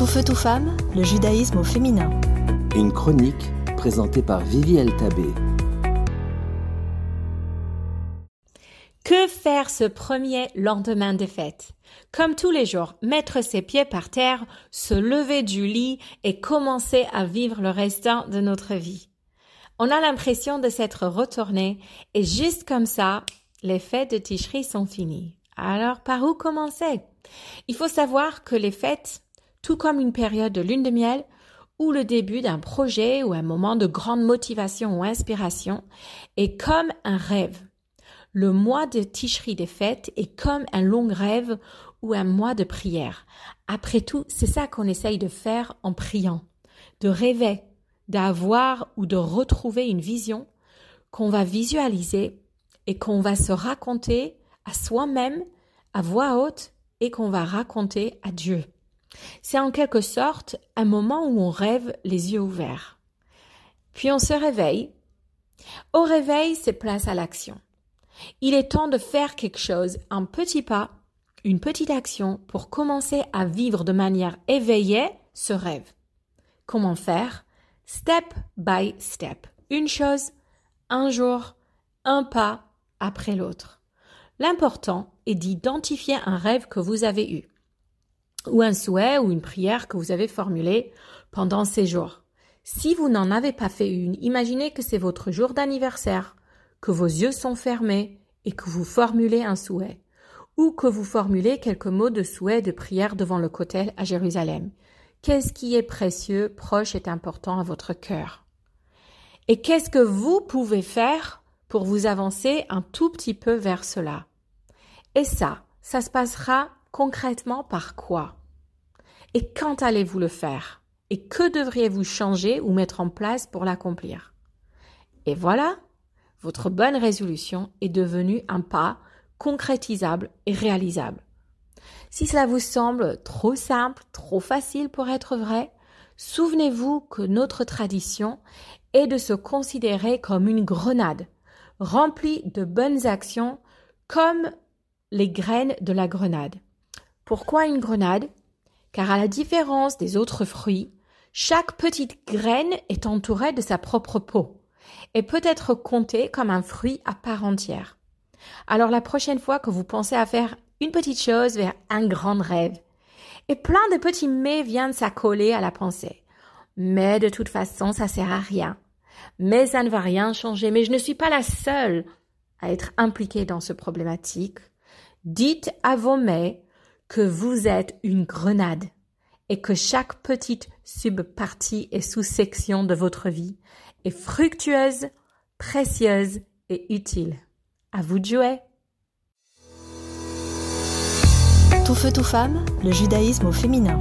Tout feu, tout femme, le judaïsme au féminin. Une chronique présentée par Vivi Tabé. Que faire ce premier lendemain de fête Comme tous les jours, mettre ses pieds par terre, se lever du lit et commencer à vivre le restant de notre vie. On a l'impression de s'être retourné et juste comme ça, les fêtes de Ticherie sont finies. Alors par où commencer? Il faut savoir que les fêtes, tout comme une période de lune de miel ou le début d'un projet ou un moment de grande motivation ou inspiration, est comme un rêve. Le mois de Ticherie des fêtes est comme un long rêve ou un mois de prière. Après tout, c'est ça qu'on essaye de faire en priant, de rêver, d'avoir ou de retrouver une vision qu'on va visualiser et qu'on va se raconter à soi-même à voix haute et qu'on va raconter à Dieu. C'est en quelque sorte un moment où on rêve les yeux ouverts. Puis on se réveille. Au réveil, c'est place à l'action. Il est temps de faire quelque chose, un petit pas, une petite action pour commencer à vivre de manière éveillée ce rêve. Comment faire? Step by step. Une chose, un jour, un pas après l'autre. L'important est d'identifier un rêve que vous avez eu, ou un souhait ou une prière que vous avez formulé pendant ces jours. Si vous n'en avez pas fait une, imaginez que c'est votre jour d'anniversaire, que vos yeux sont fermés et que vous formulez un souhait, ou que vous formulez quelques mots de souhait de prière devant le cotel à Jérusalem. Qu'est-ce qui est précieux, proche et important à votre cœur? Et qu'est-ce que vous pouvez faire pour vous avancer un tout petit peu vers cela? Et ça, ça se passera concrètement par quoi? Et quand allez-vous le faire? Et que devriez-vous changer ou mettre en place pour l'accomplir? Et voilà, votre bonne résolution est devenue un pas concrétisable et réalisable. Si cela vous semble trop simple, trop facile pour être vrai, souvenez-vous que notre tradition est de se considérer comme une grenade, remplie de bonnes actions comme les graines de la grenade. Pourquoi une grenade? Car à la différence des autres fruits, chaque petite graine est entourée de sa propre peau et peut être comptée comme un fruit à part entière. Alors la prochaine fois que vous pensez à faire une petite chose vers un grand rêve, et plein de petits mais viennent s'accoler à la pensée. Mais de toute façon, ça sert à rien. Mais ça ne va rien changer. Mais je ne suis pas la seule à être impliquée dans ce problématique. Dites à vos mets que vous êtes une grenade et que chaque petite subpartie et sous-section de votre vie est fructueuse, précieuse et utile. À vous de jouer. Tout feu, tout femme, le judaïsme au féminin.